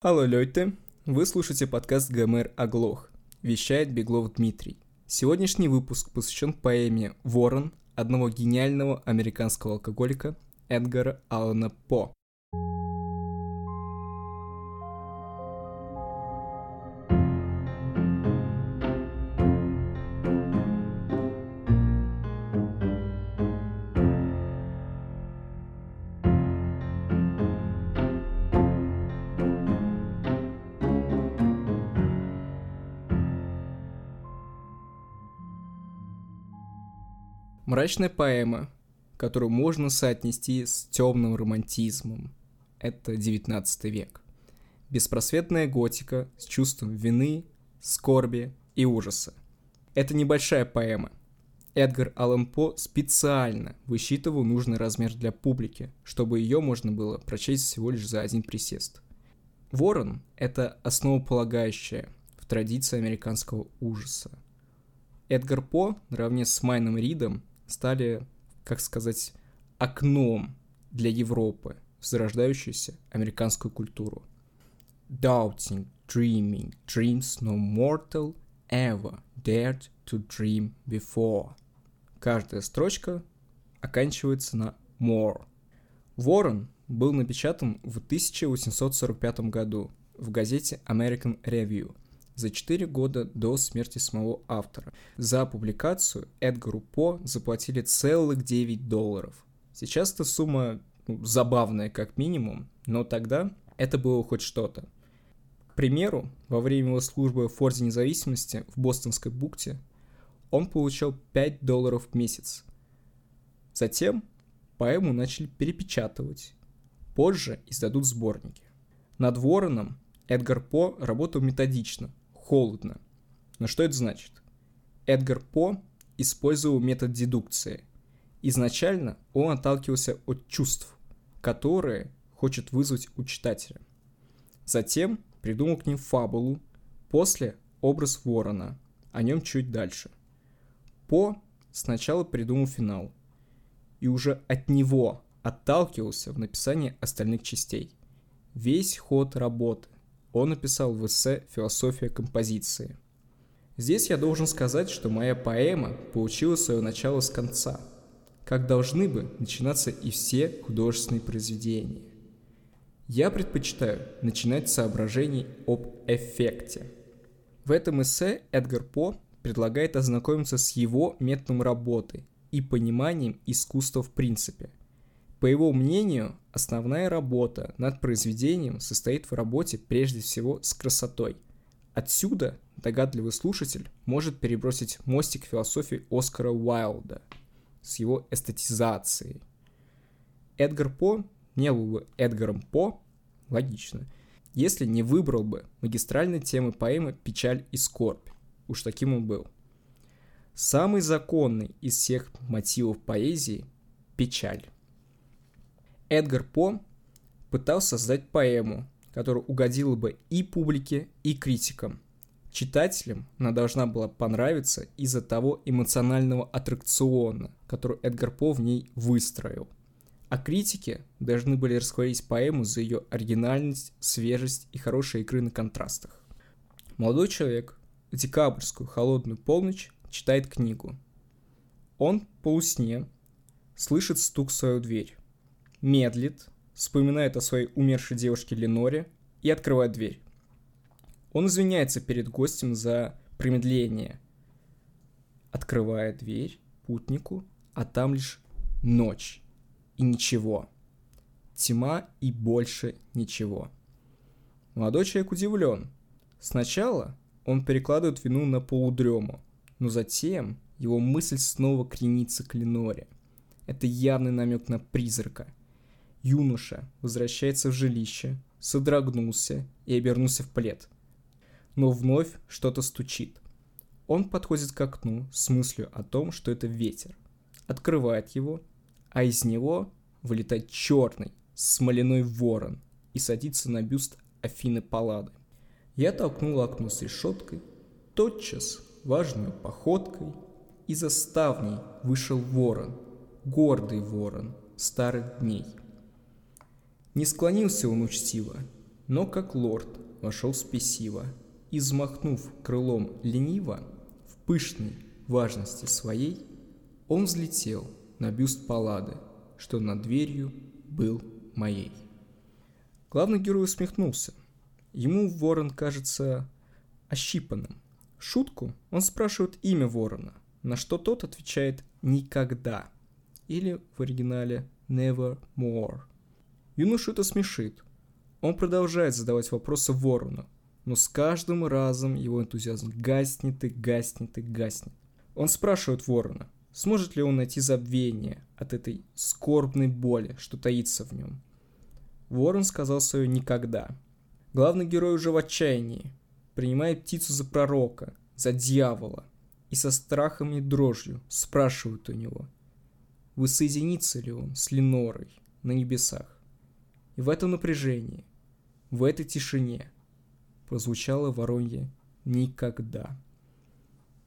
Алло, Лёйте, вы слушаете подкаст ГМР «Оглох», вещает Беглов Дмитрий. Сегодняшний выпуск посвящен поэме «Ворон» одного гениального американского алкоголика Эдгара Аллана По. Мрачная поэма, которую можно соотнести с темным романтизмом. Это 19 век. Беспросветная готика с чувством вины, скорби и ужаса. Это небольшая поэма. Эдгар Аллан По специально высчитывал нужный размер для публики, чтобы ее можно было прочесть всего лишь за один присест. Ворон — это основополагающее в традиции американского ужаса. Эдгар По, наравне с Майном Ридом, стали, как сказать, окном для Европы в зарождающуюся американскую культуру. Doubting, dreaming, dreams no mortal ever dared to dream before. Каждая строчка оканчивается на more. Ворон был напечатан в 1845 году в газете American Review – за 4 года до смерти самого автора. За публикацию Эдгару По заплатили целых 9 долларов. Сейчас эта сумма ну, забавная как минимум, но тогда это было хоть что-то. К примеру, во время его службы в Форте Независимости в Бостонской бухте он получал 5 долларов в месяц. Затем поэму начали перепечатывать. Позже издадут сборники. Над Вороном Эдгар По работал методично, холодно. Но что это значит? Эдгар По использовал метод дедукции. Изначально он отталкивался от чувств, которые хочет вызвать у читателя. Затем придумал к ним фабулу, после образ ворона, о нем чуть дальше. По сначала придумал финал, и уже от него отталкивался в написании остальных частей. Весь ход работы он написал в эссе «Философия композиции». Здесь я должен сказать, что моя поэма получила свое начало с конца, как должны бы начинаться и все художественные произведения. Я предпочитаю начинать с соображений об эффекте. В этом эссе Эдгар По предлагает ознакомиться с его методом работы и пониманием искусства в принципе – по его мнению, основная работа над произведением состоит в работе прежде всего с красотой. Отсюда догадливый слушатель может перебросить мостик философии Оскара Уайлда с его эстетизацией. Эдгар По не был бы Эдгаром По, логично, если не выбрал бы магистральной темы поэмы «Печаль и скорбь». Уж таким он был. Самый законный из всех мотивов поэзии – печаль. Эдгар По пытался создать поэму, которая угодила бы и публике, и критикам. Читателям она должна была понравиться из-за того эмоционального аттракциона, который Эдгар По в ней выстроил. А критики должны были расхвалить поэму за ее оригинальность, свежесть и хорошие игры на контрастах. Молодой человек в декабрьскую холодную полночь читает книгу. Он полусне слышит стук в свою дверь медлит, вспоминает о своей умершей девушке Леноре и открывает дверь. Он извиняется перед гостем за промедление. Открывает дверь путнику, а там лишь ночь и ничего. Тьма и больше ничего. Молодой человек удивлен. Сначала он перекладывает вину на полудрему, но затем его мысль снова кренится к Леноре. Это явный намек на призрака – Юноша возвращается в жилище, содрогнулся и обернулся в плед. Но вновь что-то стучит. Он подходит к окну с мыслью о том, что это ветер. Открывает его, а из него вылетает черный, смоляной ворон и садится на бюст Афины Паллады. Я толкнул окно с решеткой, тотчас, важной походкой, из-за ставней вышел ворон, гордый ворон старых дней – не склонился он учтиво, Но как лорд вошел спесиво и, взмахнув крылом лениво, в пышной важности своей, он взлетел на бюст Паллады, что над дверью был моей. Главный герой усмехнулся. Ему ворон кажется ощипанным. Шутку он спрашивает имя ворона, на что тот отвечает «никогда» или в оригинале «nevermore». Юношу это смешит. Он продолжает задавать вопросы ворону, но с каждым разом его энтузиазм гаснет и гаснет и гаснет. Он спрашивает ворона, сможет ли он найти забвение от этой скорбной боли, что таится в нем. Ворон сказал свое «никогда». Главный герой уже в отчаянии, принимает птицу за пророка, за дьявола, и со страхом и дрожью спрашивают у него, воссоединится ли он с Ленорой на небесах. И в этом напряжении, в этой тишине прозвучало воронье «никогда».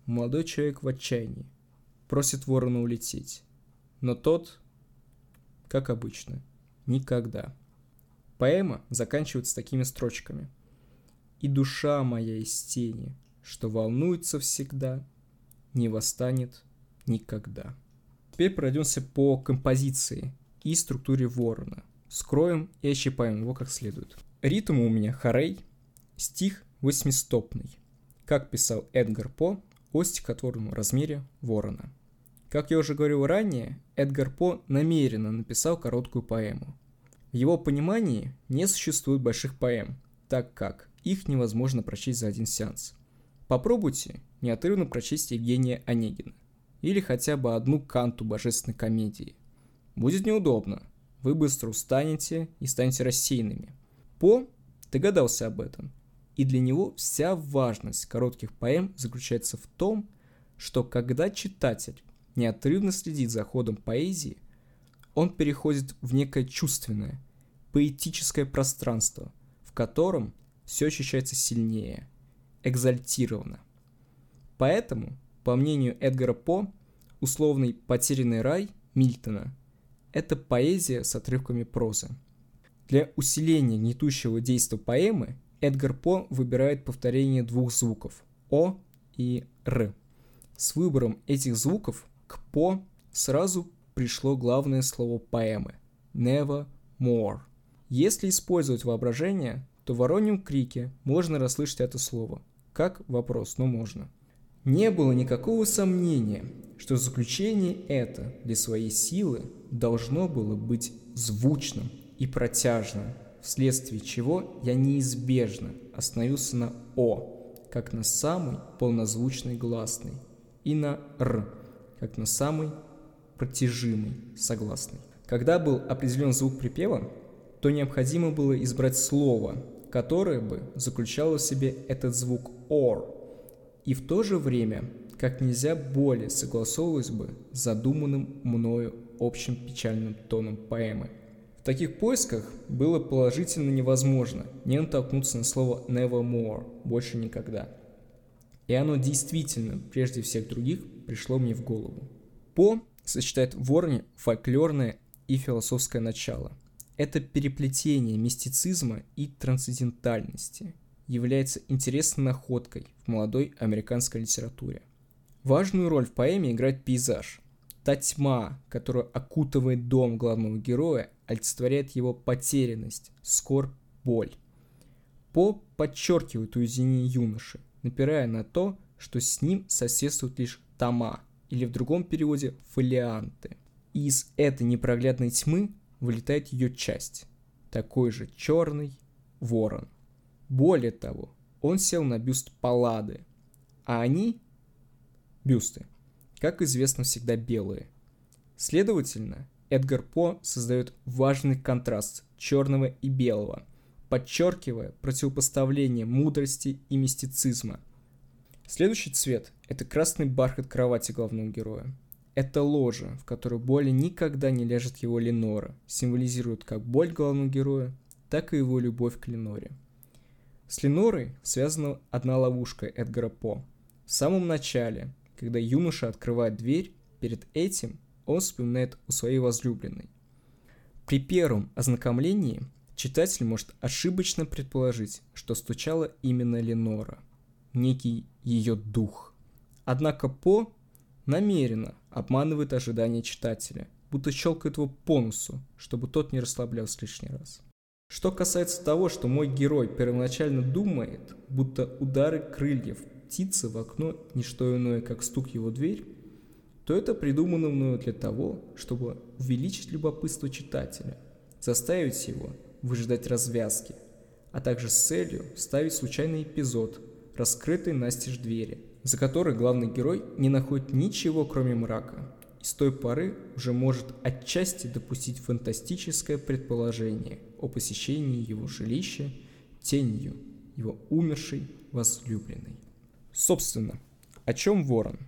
Молодой человек в отчаянии просит ворона улететь, но тот, как обычно, никогда. Поэма заканчивается такими строчками. «И душа моя из тени, что волнуется всегда, не восстанет никогда». Теперь пройдемся по композиции и структуре ворона. Скроем и ощипаем его как следует. Ритм у меня хорей, стих восьмистопный. Как писал Эдгар По о стихотворном размере ворона. Как я уже говорил ранее, Эдгар По намеренно написал короткую поэму. В его понимании не существует больших поэм, так как их невозможно прочесть за один сеанс. Попробуйте неотрывно прочесть Евгения Онегина или хотя бы одну канту божественной комедии. Будет неудобно, вы быстро устанете и станете рассеянными. По догадался об этом, и для него вся важность коротких поэм заключается в том, что когда читатель неотрывно следит за ходом поэзии – он переходит в некое чувственное, поэтическое пространство, в котором все ощущается сильнее, экзальтированно. Поэтому, по мнению Эдгара По, условный «потерянный рай» Мильтона – это поэзия с отрывками прозы. Для усиления гнетущего действия поэмы Эдгар По выбирает повторение двух звуков – «о» и «р». С выбором этих звуков к «по» сразу пришло главное слово поэмы – never more. Если использовать воображение, то в вороньем крике можно расслышать это слово. Как вопрос, но можно. Не было никакого сомнения, что заключение это для своей силы должно было быть звучным и протяжным, вследствие чего я неизбежно остановился на «о», как на самый полнозвучный гласный, и на «р», как на самый протяжимый, согласный. Когда был определен звук припева, то необходимо было избрать слово, которое бы заключало в себе этот звук «or», и в то же время как нельзя более согласовывалось бы с задуманным мною общим печальным тоном поэмы. В таких поисках было положительно невозможно не натолкнуться на слово «nevermore» – «больше никогда». И оно действительно, прежде всех других, пришло мне в голову. По сочетает в Ворне фольклорное и философское начало. Это переплетение мистицизма и трансцендентальности является интересной находкой в молодой американской литературе. Важную роль в поэме играет пейзаж. Та тьма, которая окутывает дом главного героя, олицетворяет его потерянность, скорбь, боль. По подчеркивает уединение юноши, напирая на то, что с ним соседствуют лишь тома, или в другом переводе фолианты. И из этой непроглядной тьмы вылетает ее часть, такой же черный ворон. Более того, он сел на бюст Паллады, а они, бюсты, как известно, всегда белые. Следовательно, Эдгар По создает важный контраст черного и белого, подчеркивая противопоставление мудрости и мистицизма – Следующий цвет – это красный бархат кровати главного героя. Это ложа, в которой боли никогда не ляжет его Ленора, символизирует как боль главного героя, так и его любовь к Леноре. С Ленорой связана одна ловушка Эдгара По. В самом начале, когда юноша открывает дверь, перед этим он вспоминает о своей возлюбленной. При первом ознакомлении читатель может ошибочно предположить, что стучала именно Ленора, некий ее дух. Однако По намеренно обманывает ожидания читателя, будто щелкает его по носу, чтобы тот не расслаблялся лишний раз. Что касается того, что мой герой первоначально думает, будто удары крыльев птицы в окно – не что иное, как стук его дверь, то это придумано мною для того, чтобы увеличить любопытство читателя, заставить его выжидать развязки, а также с целью вставить случайный эпизод, раскрытый настежь двери, за которой главный герой не находит ничего, кроме мрака, и с той поры уже может отчасти допустить фантастическое предположение о посещении его жилища тенью его умершей возлюбленной. Собственно, о чем Ворон?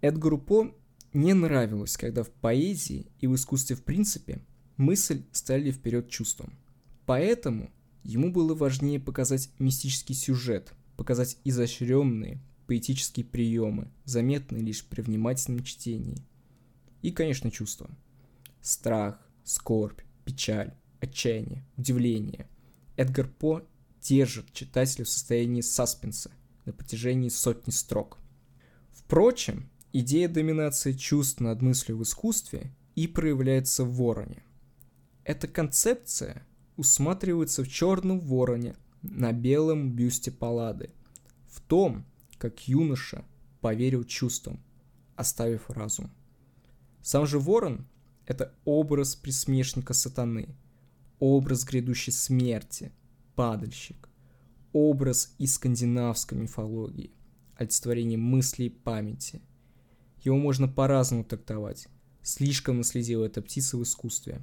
Эдгару По не нравилось, когда в поэзии и в искусстве в принципе мысль стали вперед чувством. Поэтому ему было важнее показать мистический сюжет, показать изощренные поэтические приемы, заметные лишь при внимательном чтении. И, конечно, чувства. Страх, скорбь, печаль, отчаяние, удивление. Эдгар По держит читателя в состоянии саспенса на протяжении сотни строк. Впрочем, Идея доминации чувств над мыслью в искусстве и проявляется в вороне. Эта концепция усматривается в черном вороне на белом бюсте Паллады, в том, как юноша поверил чувствам, оставив разум. Сам же ворон – это образ присмешника сатаны, образ грядущей смерти, падальщик, образ из скандинавской мифологии, олицетворение мысли и памяти – его можно по-разному трактовать. Слишком наследила эта птица в искусстве.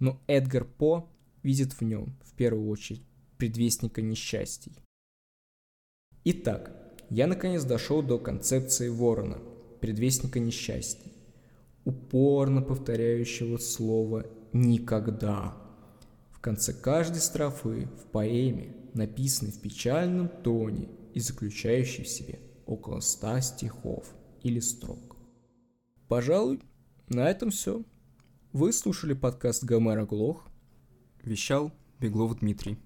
Но Эдгар По видит в нем, в первую очередь, предвестника несчастий. Итак, я наконец дошел до концепции ворона, предвестника несчастий, упорно повторяющего слово «никогда». В конце каждой строфы в поэме, написанной в печальном тоне и заключающей в себе около ста стихов или строк. Пожалуй, на этом все. Вы слушали подкаст Гомера Глох. Вещал Беглов Дмитрий.